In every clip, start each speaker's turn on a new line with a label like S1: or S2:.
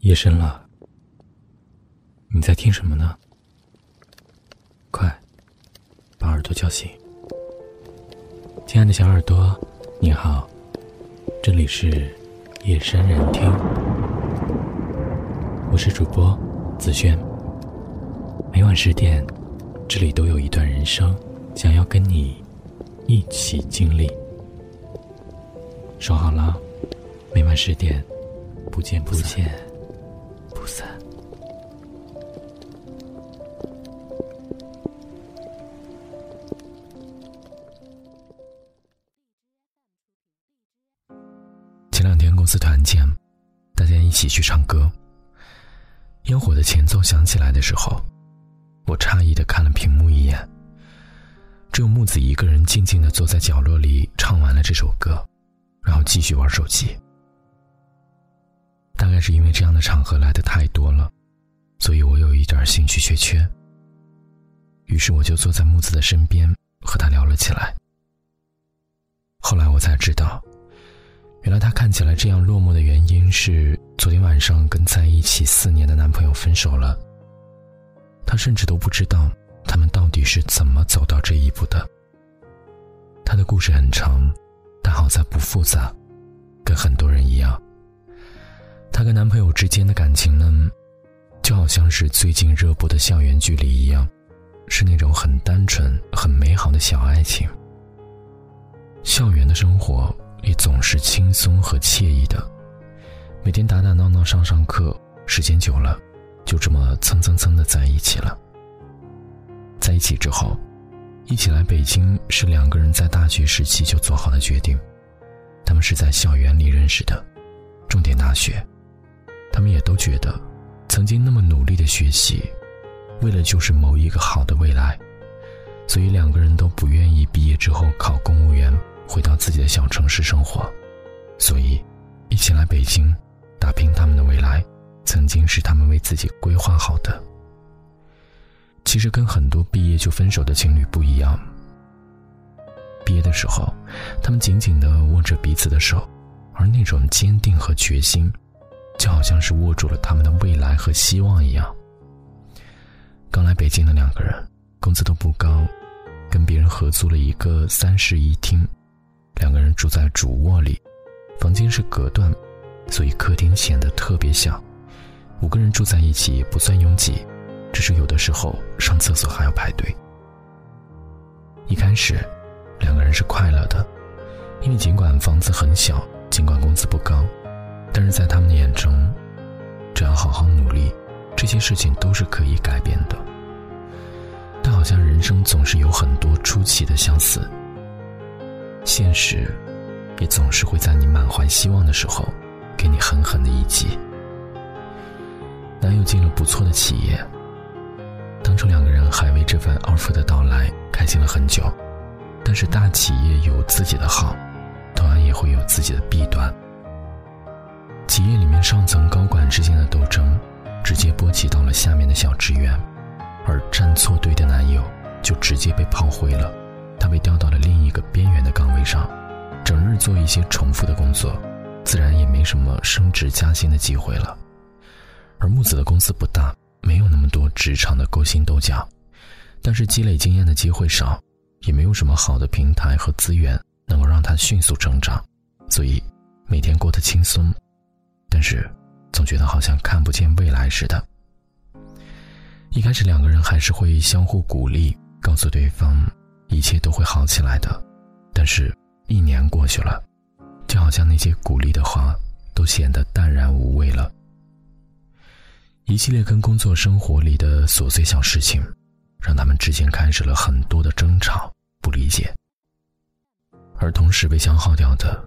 S1: 夜深了，你在听什么呢？快，把耳朵叫醒。亲爱的小耳朵，你好，这里是夜深人听，我是主播子轩。每晚十点，这里都有一段人生，想要跟你一起经历。说好了，每晚十点，不见不散。公司团建，大家一起去唱歌。烟火的前奏响起来的时候，我诧异的看了屏幕一眼，只有木子一个人静静的坐在角落里唱完了这首歌，然后继续玩手机。大概是因为这样的场合来的太多了，所以我有一点兴趣缺缺。于是我就坐在木子的身边和他聊了起来。后来我才知道，原来她看起来这样落寞的原因是昨天晚上跟在一起四年的男朋友分手了。她甚至都不知道他们到底是怎么走到这一步的。他的故事很长，但好在不复杂，跟很多人一样。她跟男朋友之间的感情呢，就好像是最近热播的校园剧里一样，是那种很单纯、很美好的小爱情。校园的生活也总是轻松和惬意的，每天打打闹闹上上课，时间久了，就这么蹭蹭蹭的在一起了。在一起之后，一起来北京是两个人在大学时期就做好的决定，他们是在校园里认识的，重点大学。他们也都觉得，曾经那么努力的学习，为了就是某一个好的未来，所以两个人都不愿意毕业之后考公务员，回到自己的小城市生活，所以一起来北京打拼他们的未来，曾经是他们为自己规划好的。其实跟很多毕业就分手的情侣不一样，毕业的时候，他们紧紧的握着彼此的手，而那种坚定和决心。就好像是握住了他们的未来和希望一样。刚来北京的两个人，工资都不高，跟别人合租了一个三室一厅，两个人住在主卧里，房间是隔断，所以客厅显得特别小。五个人住在一起不算拥挤，只是有的时候上厕所还要排队。一开始，两个人是快乐的，因为尽管房子很小，尽管工资不高。但是在他们的眼中，只要好好努力，这些事情都是可以改变的。但好像人生总是有很多出奇的相似，现实也总是会在你满怀希望的时候，给你狠狠的一击。男友进了不错的企业，当初两个人还为这份 offer 的到来开心了很久。但是大企业有自己的好，同样也会有自己的弊端。企业里面上层高管之间的斗争，直接波及到了下面的小职员，而站错队的男友就直接被炮灰了，上，整日做一些重复的工作，自然也没什么升职加薪的机会了。而木子的公司不大，没有那么多职场的勾心斗角，但是积累经验的机会少，也没有什么好的平台和资源能够让他迅速成长，所以每天过得轻松。但是，总觉得好像看不见未来似的。一开始两个人还是会相互鼓励，告诉对方一切都会好起来的。但是，一年过去了，就好像那些鼓励的话都显得淡然无味了。一系列跟工作生活里的琐碎小事情，让他们之间开始了很多的争吵、不理解。而同时被消耗掉的，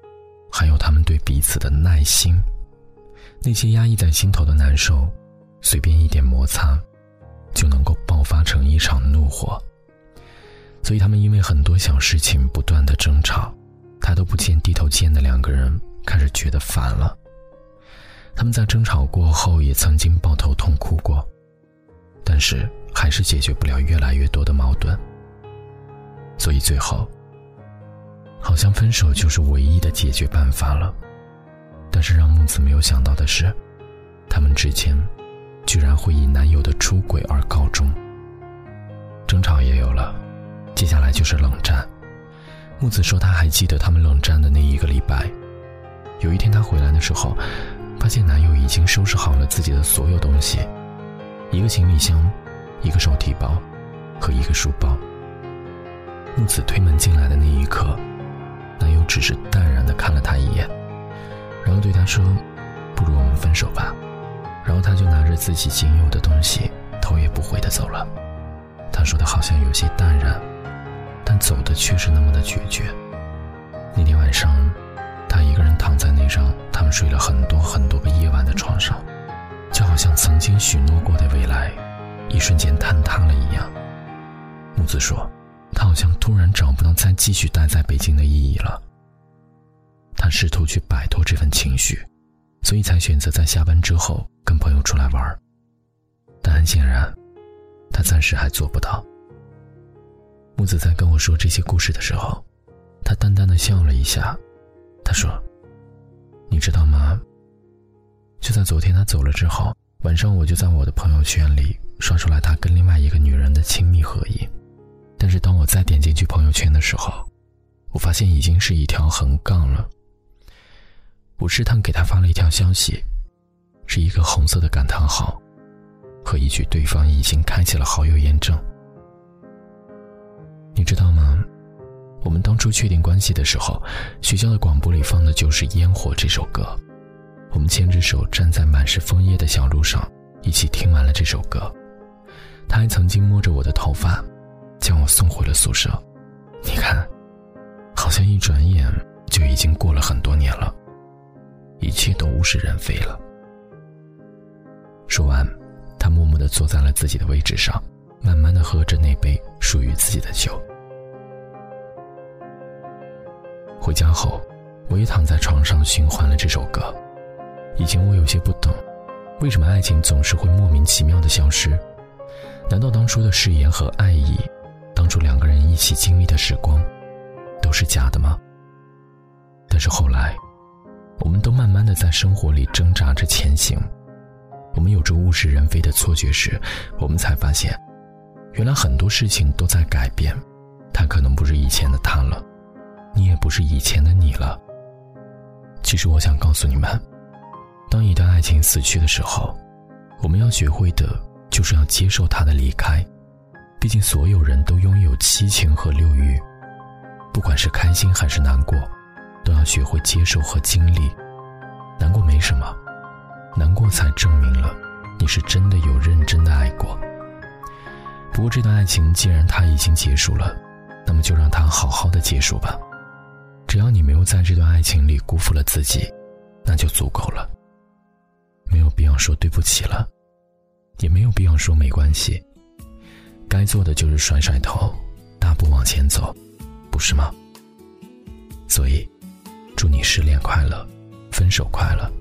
S1: 还有他们对彼此的耐心。那些压抑在心头的难受，随便一点摩擦，就能够爆发成一场怒火。所以他们因为很多小事情不断的争吵，抬头不见低头见的两个人开始觉得烦了。他们在争吵过后也曾经抱头痛哭过，但是还是解决不了越来越多的矛盾。所以最后，好像分手就是唯一的解决办法了。但是让木子没有想到的是，他们之间居然会以男友的出轨而告终。接下来就是冷战。木子说，他还记得他们冷战的那一个礼拜。有一天，她回来的时候，发现男友已经收拾好了自己的所有东西，一个行李箱，一个手提包，和一个书包。木子推门进来的那一刻，男友只是淡然的看了她一眼，然后对她说：“不如我们分手吧。”然后他就拿着自己仅有的东西，头也不回的走了。他说的好像有些淡然。但走的却是那么的决绝。那天晚上，他一个人躺在那张他们睡了很多很多个夜晚的床上，就好像曾经许诺过的未来，一瞬间坍塌了一样。木子说，他好像突然找不到再继续待在北京的意义了。他试图去摆脱这份情绪，所以才选择在下班之后跟朋友出来玩。但很显然，他暂时还做不到。木子在跟我说这些故事的时候，他淡淡的笑了一下。他说：“你知道吗？就在昨天他走了之后，晚上我就在我的朋友圈里刷出来他跟另外一个女人的亲密合影。但是当我再点进去朋友圈的时候，我发现已经是一条横杠了。我试探给他发了一条消息，是一个红色的感叹号，和一句对方已经开启了好友验证。”你知道吗？我们当初确定关系的时候，学校的广播里放的就是《烟火》这首歌。我们牵着手站在满是枫叶的小路上，一起听完了这首歌。他还曾经摸着我的头发，将我送回了宿舍。你看，好像一转眼就已经过了很多年了，一切都物是人非了。说完，他默默地坐在了自己的位置上。慢慢的喝着那杯属于自己的酒。回家后，我也躺在床上循环了这首歌。以前我有些不懂，为什么爱情总是会莫名其妙的消失？难道当初的誓言和爱意，当初两个人一起经历的时光，都是假的吗？但是后来，我们都慢慢的在生活里挣扎着前行。我们有着物是人非的错觉时，我们才发现。原来很多事情都在改变，他可能不是以前的他，是以前的你了。其实我想告诉你们，当一段爱情死去的时候，我们要学会的就是要接受他的离开。毕竟所有人都拥有七情和六欲，不管是开心还是难过，都要学会接受和经历。难过没什么，难过才证明了你是真的有认真的爱过。不过这段爱情既然它已经结束了，那么就让它好好的结束吧。只要你没有在这段爱情里辜负了自己，那就足够了。没有必要说对不起了，也没有必要说没关系。该做的就是甩甩头，大步往前走，不是吗？所以，祝你失恋快乐，分手快乐。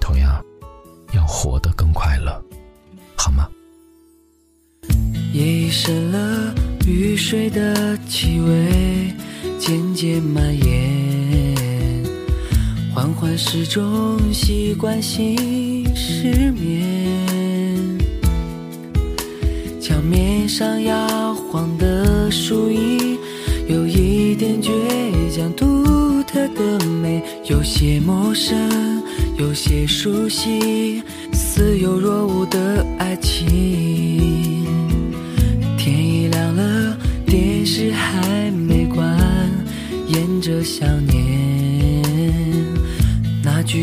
S1: 同样，要活得更快乐，好吗？
S2: 夜已深了，雨水的气味渐渐蔓延，缓缓时钟习惯性失眠，墙面上摇晃的树影有一点倔强，独特的美，有些陌生，有些熟悉，似有若无的爱情。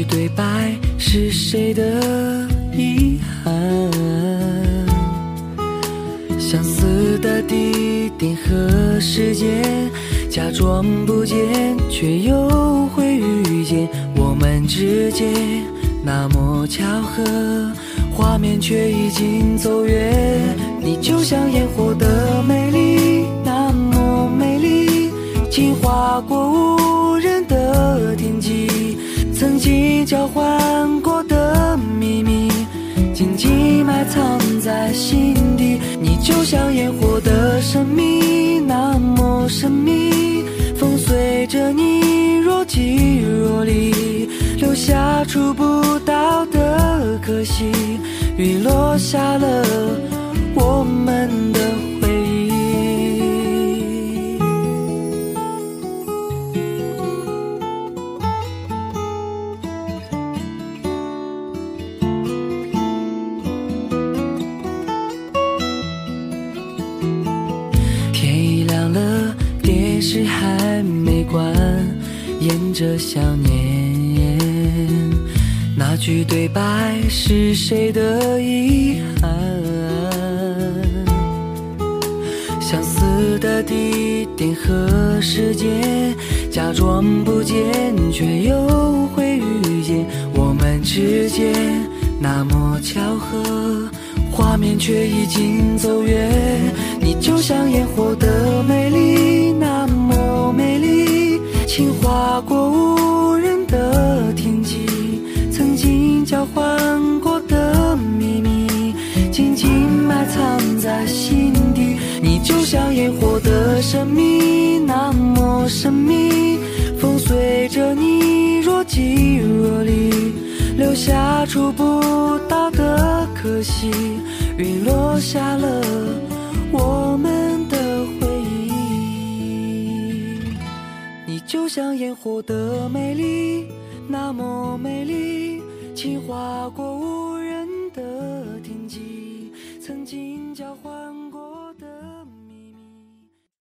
S2: 对白是谁的遗憾？相似的地点和时间，假装不见，却又会遇见。我们之间那么巧合，画面却已经走远。你就像烟火的美丽。那么美丽，轻划过交换过的秘密，紧紧埋藏在心底。你就像烟火的神秘，那么神秘，风随着你若即若离，留下触不到的。可惜，雨落下了我们的着想念。那句对白是谁的遗憾？相似的地点和时间，假装不见，却又会遇见。我们之间那么巧合，画面却已经走远。你就像烟火的美丽，那么美丽，轻划过无人的天际。曾经交换过的秘密，紧紧埋藏在心底。你就像烟火的神秘，那么神秘，风随着你若即若离，留下触不到的可惜。雨落下了我们就像烟火的美丽。那么美丽，轻划过。